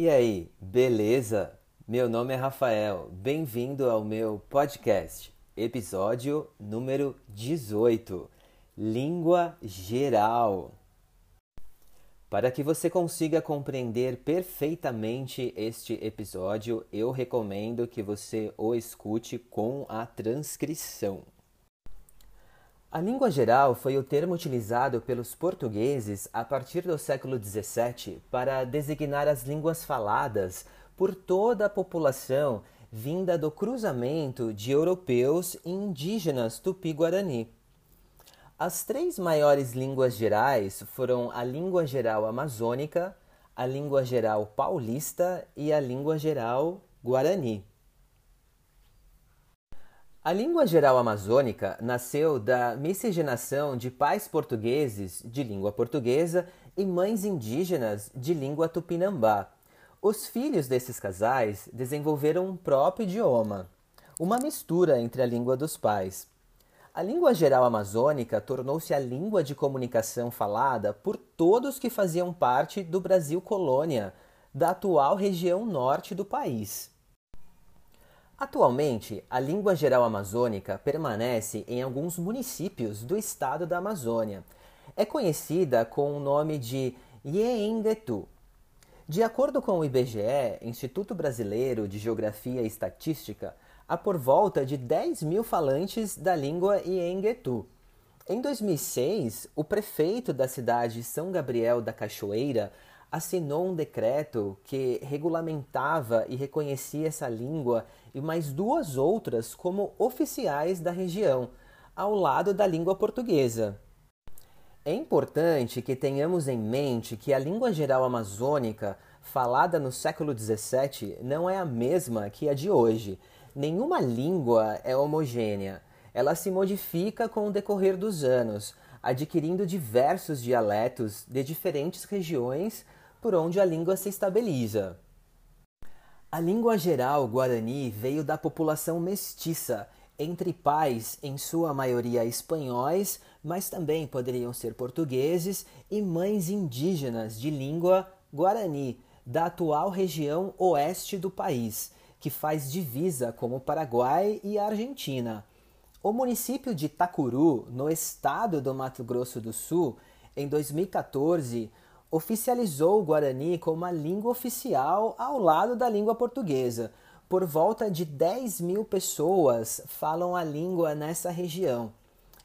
E aí, beleza? Meu nome é Rafael, bem-vindo ao meu podcast, episódio número 18 Língua Geral. Para que você consiga compreender perfeitamente este episódio, eu recomendo que você o escute com a transcrição. A língua geral foi o termo utilizado pelos portugueses a partir do século XVII para designar as línguas faladas por toda a população vinda do cruzamento de europeus e indígenas tupi-guarani. As três maiores línguas gerais foram a língua geral amazônica, a língua geral paulista e a língua geral guarani. A língua geral amazônica nasceu da miscigenação de pais portugueses de língua portuguesa e mães indígenas de língua tupinambá. Os filhos desses casais desenvolveram um próprio idioma, uma mistura entre a língua dos pais. A língua geral amazônica tornou-se a língua de comunicação falada por todos que faziam parte do Brasil colônia, da atual região norte do país. Atualmente, a língua geral amazônica permanece em alguns municípios do estado da Amazônia. É conhecida com o nome de Ienguetu. De acordo com o IBGE, Instituto Brasileiro de Geografia e Estatística, há por volta de 10 mil falantes da língua Ienguetu. Em 2006, o prefeito da cidade São Gabriel da Cachoeira assinou um decreto que regulamentava e reconhecia essa língua e mais duas outras como oficiais da região, ao lado da língua portuguesa. É importante que tenhamos em mente que a língua geral amazônica, falada no século XVII, não é a mesma que a de hoje Nenhuma língua é homogênea. Ela se modifica com o decorrer dos anos, adquirindo diversos dialetos de diferentes regiões por onde a língua se estabiliza. A língua geral guarani veio da população mestiça, entre pais, em sua maioria espanhóis, mas também poderiam ser portugueses, e mães indígenas de língua guarani, da atual região oeste do país que faz divisa com o Paraguai e a Argentina. O município de Itacuru, no estado do Mato Grosso do Sul, em 2014, oficializou o Guarani como a língua oficial ao lado da língua portuguesa. Por volta de 10 mil pessoas falam a língua nessa região.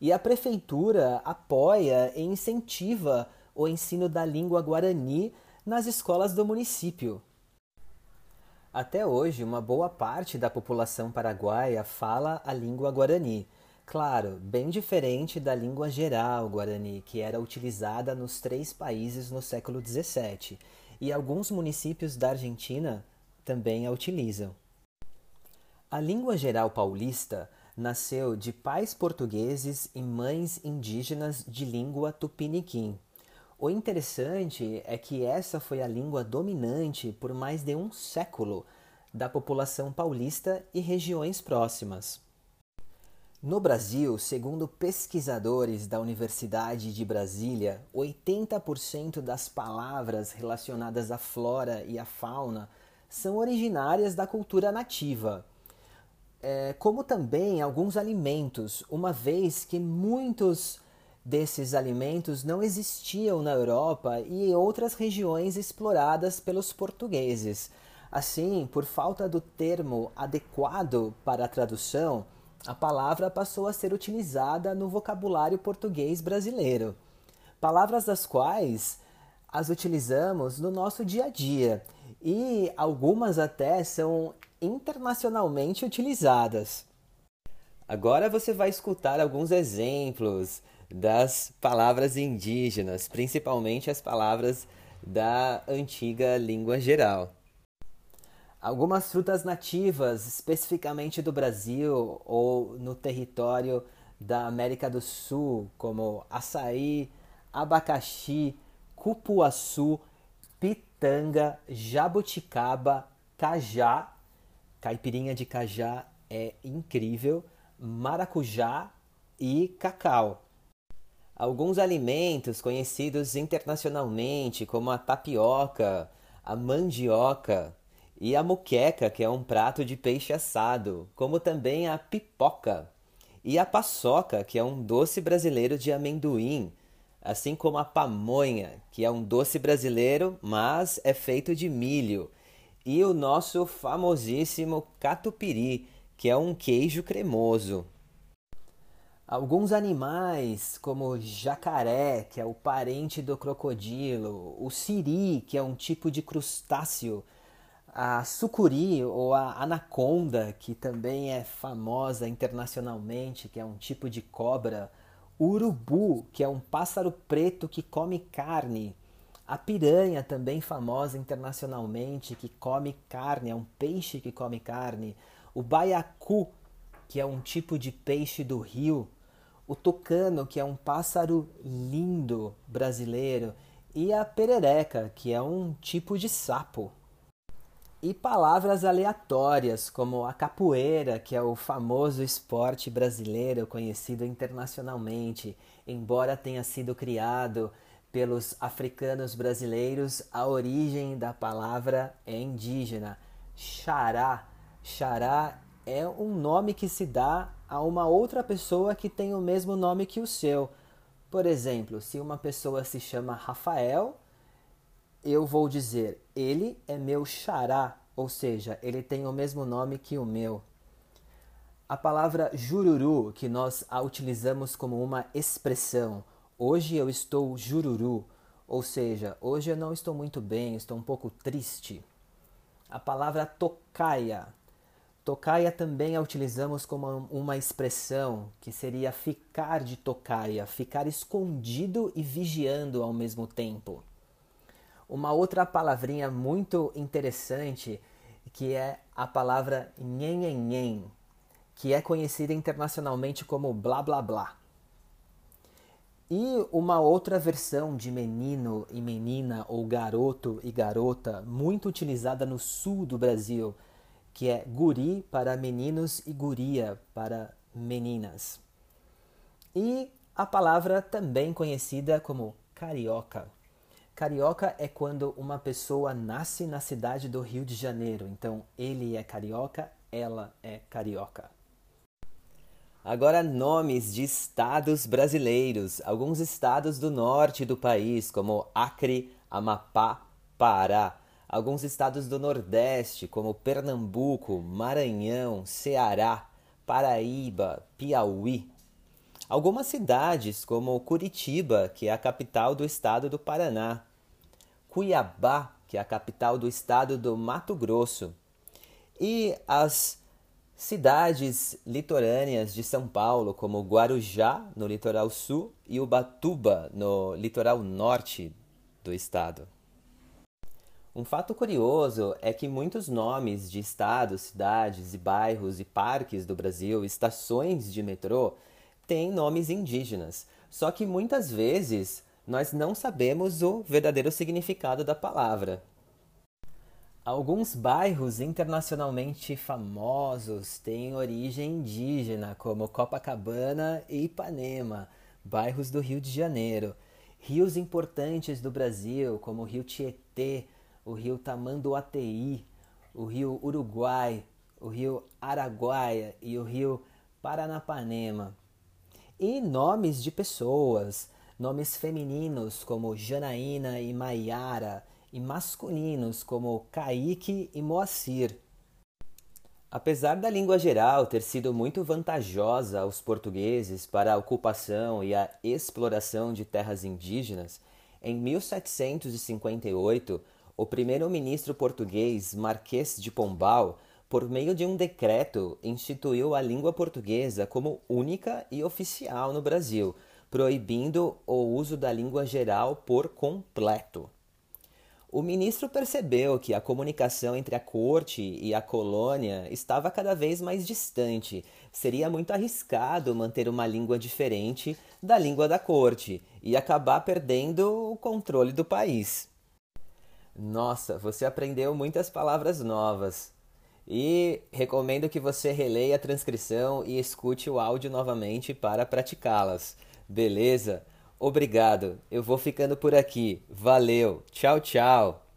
E a prefeitura apoia e incentiva o ensino da língua guarani nas escolas do município. Até hoje, uma boa parte da população paraguaia fala a língua guarani. Claro, bem diferente da língua geral guarani, que era utilizada nos três países no século XVII, e alguns municípios da Argentina também a utilizam. A língua geral paulista nasceu de pais portugueses e mães indígenas de língua tupiniquim. O interessante é que essa foi a língua dominante por mais de um século da população paulista e regiões próximas. No Brasil, segundo pesquisadores da Universidade de Brasília, 80% das palavras relacionadas à flora e à fauna são originárias da cultura nativa, é, como também alguns alimentos, uma vez que muitos desses alimentos não existiam na Europa e em outras regiões exploradas pelos portugueses. Assim, por falta do termo adequado para a tradução, a palavra passou a ser utilizada no vocabulário português brasileiro. Palavras das quais as utilizamos no nosso dia a dia e algumas até são internacionalmente utilizadas. Agora você vai escutar alguns exemplos das palavras indígenas, principalmente as palavras da antiga língua geral. Algumas frutas nativas, especificamente do Brasil ou no território da América do Sul, como açaí, abacaxi, cupuaçu, pitanga, jabuticaba, cajá, caipirinha de cajá é incrível, maracujá e cacau. Alguns alimentos conhecidos internacionalmente, como a tapioca, a mandioca e a muqueca, que é um prato de peixe assado, como também a pipoca e a paçoca, que é um doce brasileiro de amendoim, assim como a pamonha, que é um doce brasileiro, mas é feito de milho, e o nosso famosíssimo catupiry, que é um queijo cremoso. Alguns animais, como jacaré, que é o parente do crocodilo, o siri, que é um tipo de crustáceo, a sucuri ou a anaconda, que também é famosa internacionalmente, que é um tipo de cobra, o urubu, que é um pássaro preto que come carne, a piranha, também famosa internacionalmente, que come carne, é um peixe que come carne, o baiacu, que é um tipo de peixe do rio, o tucano, que é um pássaro lindo brasileiro, e a perereca, que é um tipo de sapo. E palavras aleatórias, como a capoeira, que é o famoso esporte brasileiro conhecido internacionalmente, embora tenha sido criado pelos africanos brasileiros, a origem da palavra é indígena. Xará. Xará é um nome que se dá a uma outra pessoa que tem o mesmo nome que o seu. Por exemplo, se uma pessoa se chama Rafael, eu vou dizer ele é meu xará, ou seja, ele tem o mesmo nome que o meu. A palavra jururu, que nós a utilizamos como uma expressão, hoje eu estou jururu, ou seja, hoje eu não estou muito bem, estou um pouco triste. A palavra tocaia, Tocaia também a utilizamos como uma expressão que seria ficar de tocaia, ficar escondido e vigiando ao mesmo tempo. Uma outra palavrinha muito interessante que é a palavra nhenhenhen, que é conhecida internacionalmente como blá blá blá. E uma outra versão de menino e menina ou garoto e garota muito utilizada no sul do Brasil que é guri para meninos e guria para meninas. E a palavra também conhecida como carioca. Carioca é quando uma pessoa nasce na cidade do Rio de Janeiro. Então, ele é carioca, ela é carioca. Agora, nomes de estados brasileiros. Alguns estados do norte do país, como Acre, Amapá, Pará alguns estados do Nordeste, como Pernambuco, Maranhão, Ceará, Paraíba, Piauí. Algumas cidades, como Curitiba, que é a capital do estado do Paraná, Cuiabá, que é a capital do estado do Mato Grosso, e as cidades litorâneas de São Paulo, como Guarujá, no litoral sul, e Ubatuba, no litoral norte do estado. Um fato curioso é que muitos nomes de estados, cidades e bairros e parques do Brasil, estações de metrô, têm nomes indígenas. Só que muitas vezes nós não sabemos o verdadeiro significado da palavra. Alguns bairros internacionalmente famosos têm origem indígena, como Copacabana e Ipanema, bairros do Rio de Janeiro. Rios importantes do Brasil, como o Rio Tietê, o rio Tamanduateí, o rio Uruguai, o rio Araguaia e o rio Paranapanema. E nomes de pessoas, nomes femininos como Janaína e Maiara, e masculinos como Kaique e Moacir. Apesar da língua geral ter sido muito vantajosa aos portugueses para a ocupação e a exploração de terras indígenas, em 1758 o primeiro-ministro português Marquês de Pombal, por meio de um decreto, instituiu a língua portuguesa como única e oficial no Brasil, proibindo o uso da língua geral por completo. O ministro percebeu que a comunicação entre a corte e a colônia estava cada vez mais distante. Seria muito arriscado manter uma língua diferente da língua da corte e acabar perdendo o controle do país. Nossa, você aprendeu muitas palavras novas. E recomendo que você releia a transcrição e escute o áudio novamente para praticá-las. Beleza? Obrigado. Eu vou ficando por aqui. Valeu. Tchau, tchau.